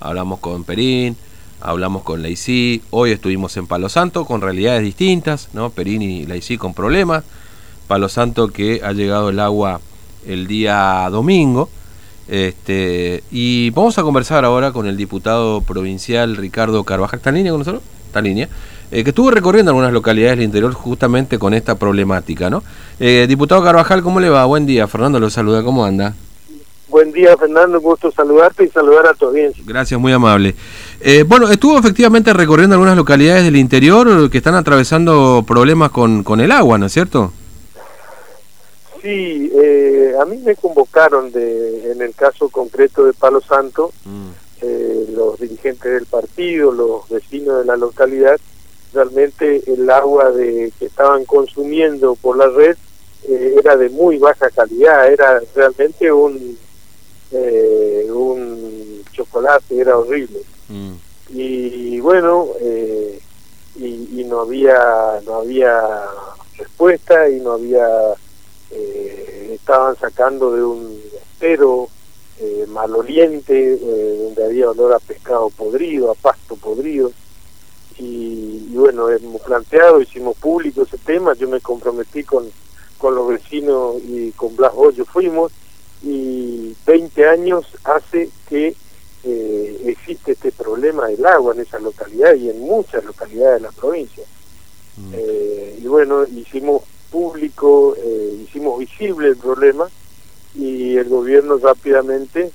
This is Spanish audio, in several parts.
hablamos con Perín, hablamos con Laicí, hoy estuvimos en Palo Santo con realidades distintas, ¿no? Perín y Laicí con problemas, Palo Santo que ha llegado el agua el día domingo. Este, y vamos a conversar ahora con el diputado provincial Ricardo Carvajal. ¿Está en línea con nosotros? Está en línea. Eh, que estuvo recorriendo algunas localidades del interior justamente con esta problemática, ¿no? Eh, diputado Carvajal, ¿cómo le va? Buen día. Fernando lo saluda. ¿Cómo anda? Buen día, Fernando. gusto saludarte y saludar a tu audiencia. Gracias, muy amable. Eh, bueno, estuvo efectivamente recorriendo algunas localidades del interior que están atravesando problemas con, con el agua, ¿no es cierto? Sí, eh, a mí me convocaron de, en el caso concreto de Palo Santo, mm. eh, los dirigentes del partido, los vecinos de la localidad, realmente el agua de, que estaban consumiendo por la red eh, era de muy baja calidad, era realmente un, un chocolate, era horrible. Mm. Y bueno, y, y no había no había respuesta y no había eh, estaban sacando de un estero eh, maloliente, eh, donde había olor a pescado podrido, a pasto podrido. Y, bueno, hemos planteado, hicimos público ese tema, yo me comprometí con, con los vecinos y con Blas Hoyo fuimos, y 20 años hace que eh, existe este problema del agua en esa localidad y en muchas localidades de la provincia. Mm. y bueno, hicimos público, eh, hicimos visible el problema y el gobierno rápidamente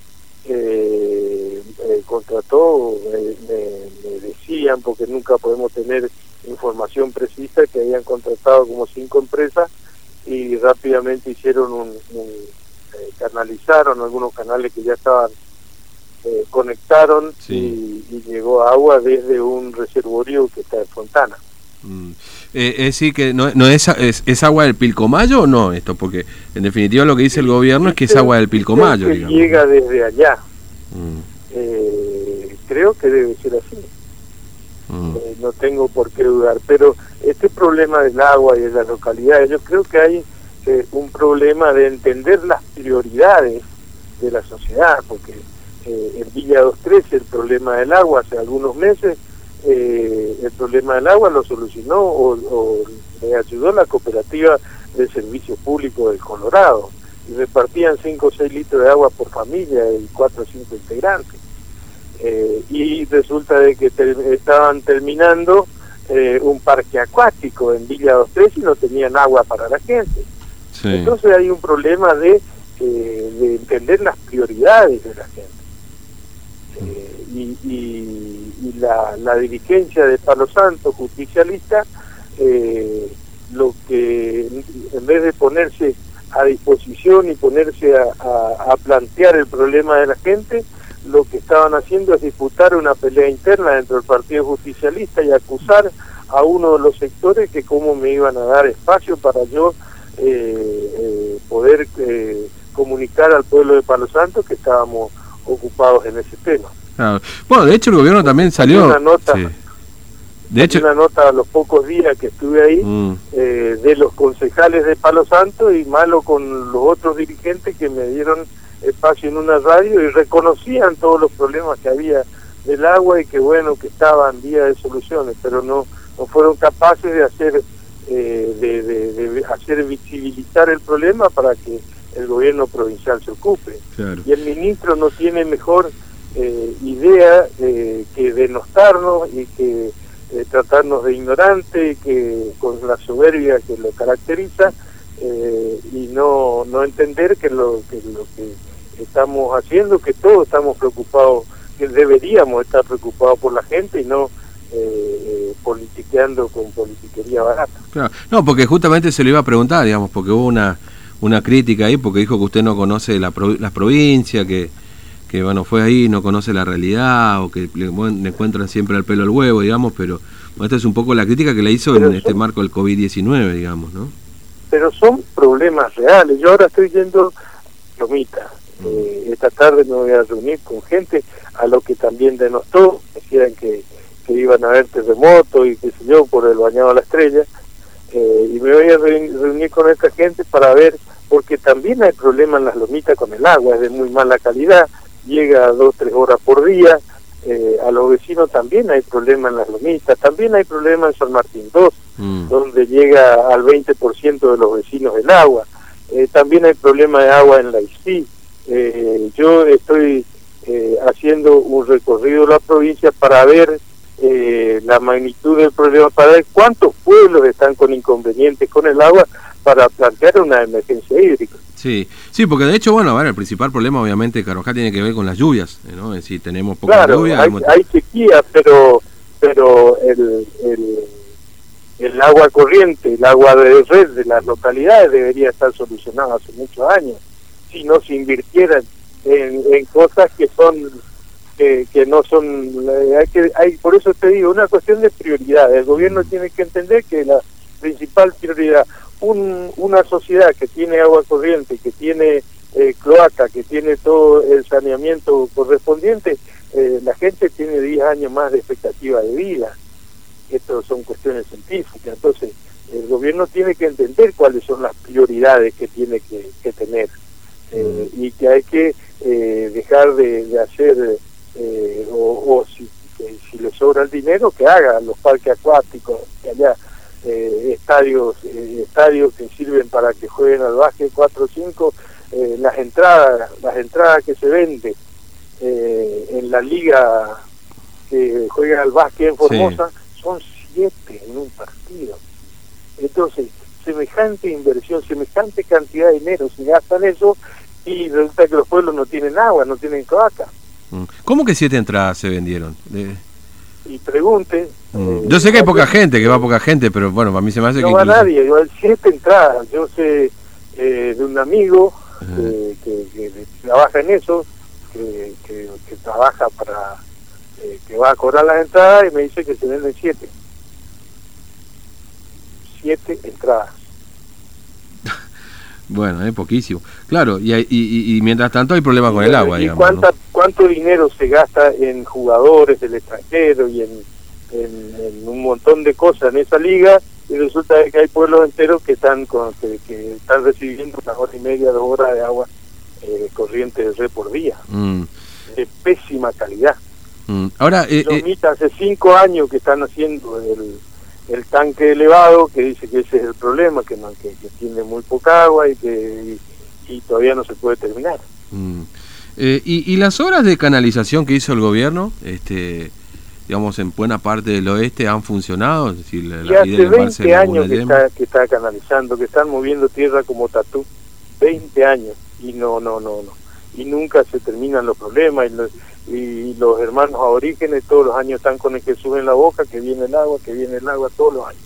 eh, eh, contrató, me, decían, porque nunca podemos tener información precisa, que habían contratado como cinco empresas y rápidamente hicieron un, canalizaron algunos canales que ya estaban conectaron y, llegó agua desde un reservorio que está en Fontana. Mm. Eh, es decir, que no, es, es, agua del Pilcomayo o no esto, porque en definitiva lo que dice el gobierno es que es agua del Pilcomayo. Que llega desde allá. Mm. Eh, creo que debe ser así. Mm. Eh, no tengo por qué dudar, pero este problema del agua y de las localidades, yo creo que hay un problema de entender las prioridades de la sociedad, porque en Villa 213 el problema del agua hace algunos meses eh, el problema del agua lo solucionó o, le ayudó la cooperativa de servicio público del Colorado y repartían 5 o 6 litros de agua por familia y 4 o 5 integrantes. Eh, y resulta de que estaban terminando eh, un parque acuático en Villa 23 y no tenían agua para la gente. Entonces hay un problema de, eh, de entender las prioridades de la gente. y la, la dirigencia de Palo Santo, justicialista, eh, lo que en vez de ponerse a disposición y ponerse a, plantear el problema de la gente, lo que estaban haciendo es disputar una pelea interna dentro del Partido Justicialista y acusar a uno de los sectores que cómo me iban a dar espacio para yo eh, eh, poder comunicar al pueblo de Palo Santo que estábamos ocupados en ese tema. Bueno, de hecho el gobierno también salió... Una nota, De hecho, una nota a los pocos días que estuve ahí mm. eh, de los concejales de Palo Santo y malo con los otros dirigentes que me dieron espacio en una radio y reconocían todos los problemas que había del agua y que bueno que estaban vía de soluciones, pero no, no fueron capaces de hacer eh, de, de, hacer visibilizar el problema para que el gobierno provincial se ocupe. Y el ministro no tiene mejor eh, idea eh, que denostarnos y que eh, tratarnos de ignorante, que con la soberbia que lo caracteriza eh, y no, no entender que lo, que lo que estamos haciendo, que todos estamos preocupados, que deberíamos estar preocupados por la gente y no eh, politiqueando con politiquería barata. Claro. No, porque justamente se le iba a preguntar, digamos, porque hubo una, una crítica ahí, porque dijo que usted no conoce la, las provincias, que que bueno, fue ahí, no conoce la realidad o que le, encuentran siempre al pelo al huevo, digamos, pero esta es un poco la crítica que le hizo en este marco del COVID-19, digamos, ¿no? Pero son problemas reales. Yo ahora estoy yendo Lomita. Mm. Eh, esta tarde me voy a reunir con gente a lo que también denostó, decían que, que iban a haber terremotos y qué sé yo, por el bañado a la estrella. Eh, y me voy a reunir con esta gente para ver, porque también hay problemas en las lomitas con el agua, es de muy mala calidad, llega dos, tres horas por día, eh, a los vecinos también hay problemas en las lomitas, también hay problemas en San Martín 2, mm. donde llega al 20% de los vecinos el agua, eh, también hay problemas de agua en la ICI. Eh, yo estoy haciendo un recorrido de la provincia para ver la magnitud del problema, para ver cuántos pueblos están con inconvenientes con el agua para plantear una emergencia hídrica. Sí, sí, porque de hecho, bueno, el principal problema obviamente de Carvajal tiene que ver con las lluvias, ¿no? Es decir, tenemos poca lluvia. Hay, hay sequía, pero, pero el, el, el, agua corriente, el agua de red de las localidades debería estar solucionado hace muchos años, si no se invirtieran en, en cosas que son que, que no son hay que hay por eso te digo una cuestión de prioridad el gobierno tiene que entender que la principal prioridad una sociedad que tiene agua corriente, que tiene eh, cloaca, que tiene todo el saneamiento correspondiente, eh, la gente tiene 10 años más de expectativa de vida. Esto son cuestiones científicas. Entonces, el gobierno tiene que entender cuáles son las prioridades que tiene que, tener eh, mm. y que hay que dejar de, hacer, o, o si, si le sobra el dinero, que haga los parques acuáticos, que allá eh, estadios eh, estadios que sirven para que jueguen al básquet 4 o 5 eh, las entradas las entradas que se venden en la liga que juega al básquet en Formosa son 7 en un partido entonces semejante inversión semejante cantidad de dinero se gasta en eso y resulta que los pueblos no tienen agua no tienen cloaca. ¿Cómo que siete entradas se vendieron? y pregunte. Mm. Eh, yo sé que hay poca gente, que va poca gente, pero bueno, a mí se me hace no que. No va nadie, igual siete entradas. Yo sé eh, de un amigo que, que, trabaja en eso, que, que, trabaja para. Eh, que va a cobrar las entradas y me dice que se venden siete. Siete entradas. Bueno, es poquísimo. Claro, y, y, y, mientras tanto hay problemas con el agua. ¿Y cuánta, cuánto dinero se gasta en jugadores del extranjero y en, en, un montón de cosas en esa liga? Y resulta que hay pueblos enteros que están con, que, están recibiendo una hora y media, dos horas de agua eh, corriente de red por día. Mm. De pésima calidad. Mm. Ahora, eh, eh hace cinco años que están haciendo el el tanque elevado, que dice que ese es el problema, que, no, que, tiene muy poca agua y que y, todavía no se puede terminar. Mm. Eh, y, y, las obras de canalización que hizo el gobierno, este, digamos, en buena parte del oeste han funcionado? Es decir, la, y hace 20 años que está, que está canalizando, que están moviendo tierra como tatú, 20 años, y no, no, no, no. Y nunca se terminan los problemas. Y y los hermanos aborígenes todos los años están con el que suben la boca, que viene el agua, que viene el agua todos los años.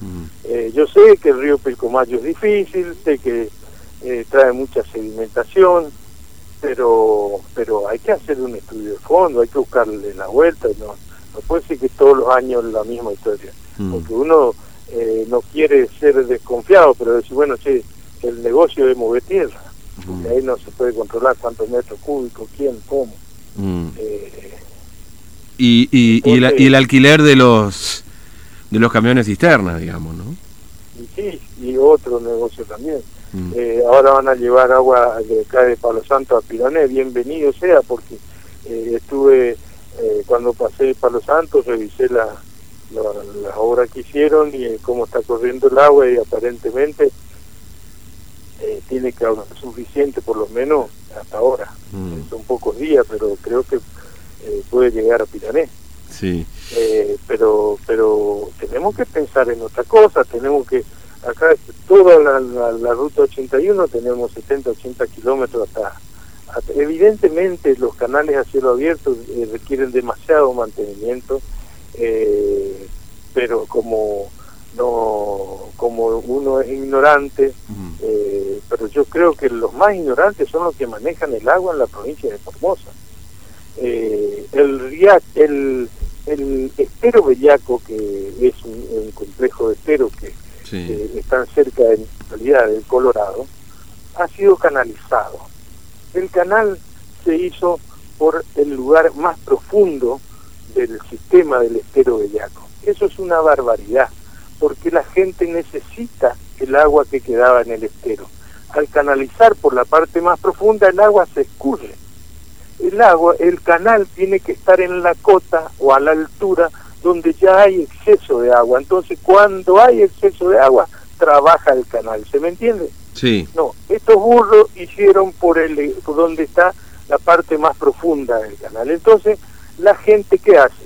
Mm. Eh, yo sé que el río Pilcomayo es difícil, sé que eh, trae mucha sedimentación, pero pero hay que hacer un estudio de fondo, hay que buscarle la vuelta, no, no puede ser que todos los años la misma historia, mm. porque uno eh, no quiere ser desconfiado, pero decir, bueno, sí, el negocio de mover tierra, mm. ahí no se puede controlar cuántos metros cúbicos, quién, cómo. Mm. Eh, y, y, y, el alquiler de los de los camiones cisternas, digamos, ¿no? Y sí, y otro negocio también. Mm. Eh, ahora van a llevar agua de acá de Palo Santo a Pirané, bienvenido sea, porque eh, estuve, cuando pasé Palo Santo, revisé la, la, obra que hicieron y cómo está corriendo el agua y aparentemente tiene que haber suficiente por lo menos hasta ahora. Mm. Son pocos días, pero creo que eh, puede llegar a Pirané. Sí. Eh, pero pero tenemos que pensar en otra cosa, tenemos que, acá toda la, la, ruta 81 tenemos 70, 80 kilómetros hasta, evidentemente los canales a cielo abierto eh, requieren demasiado mantenimiento, pero como no como uno es ignorante, eh, pero yo creo que los más ignorantes son los que manejan el agua en la provincia de Formosa. Eh, el, el, el estero Bellaco, que es un, complejo de esteros que están cerca de la realidad del Colorado, ha sido canalizado. El canal se hizo por el lugar más profundo del sistema del estero Bellaco. Eso es una barbaridad porque la gente necesita el agua que quedaba en el estero. Al canalizar por la parte más profunda el agua se escurre el agua, el canal tiene que estar en la cota o a la altura donde ya hay exceso de agua. Entonces, cuando hay exceso de agua, trabaja el canal. ¿Se me entiende? Sí. No, estos burros hicieron por el por donde está la parte más profunda del canal. Entonces, la gente qué hace?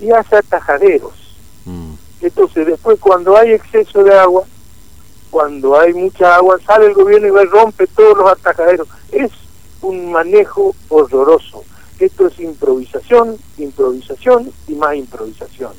Y hace atajaderos. Entonces, después cuando hay exceso de agua, cuando hay mucha agua, sale el gobierno y va rompe todos los atajaderos. Es un manejo horroroso. Esto es improvisación, improvisación y más improvisación.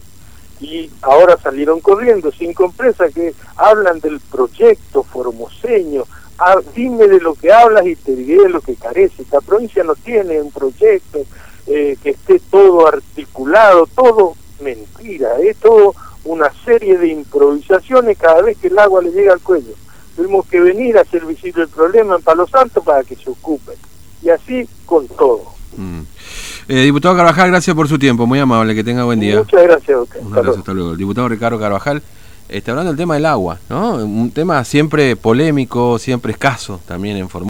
Y ahora salieron corriendo cinco empresas que hablan del proyecto formoseño. Ah, dime de lo que hablas y te diré lo que carece. Esta provincia no tiene un proyecto eh, que esté todo articulado, todo mentira, es todo una serie de improvisaciones cada vez que el agua le llega al cuello. Tuvimos que venir a hacer visible el problema en Palo Santo para que se ocupen. Y así con todo. Mm. Eh, diputado Carvajal, gracias por su tiempo, muy amable, que tenga buen día. Muchas gracias, Un abrazo, hasta luego. El diputado Ricardo Carvajal está hablando del tema del agua, ¿no? Un tema siempre polémico, siempre escaso también en Formosa.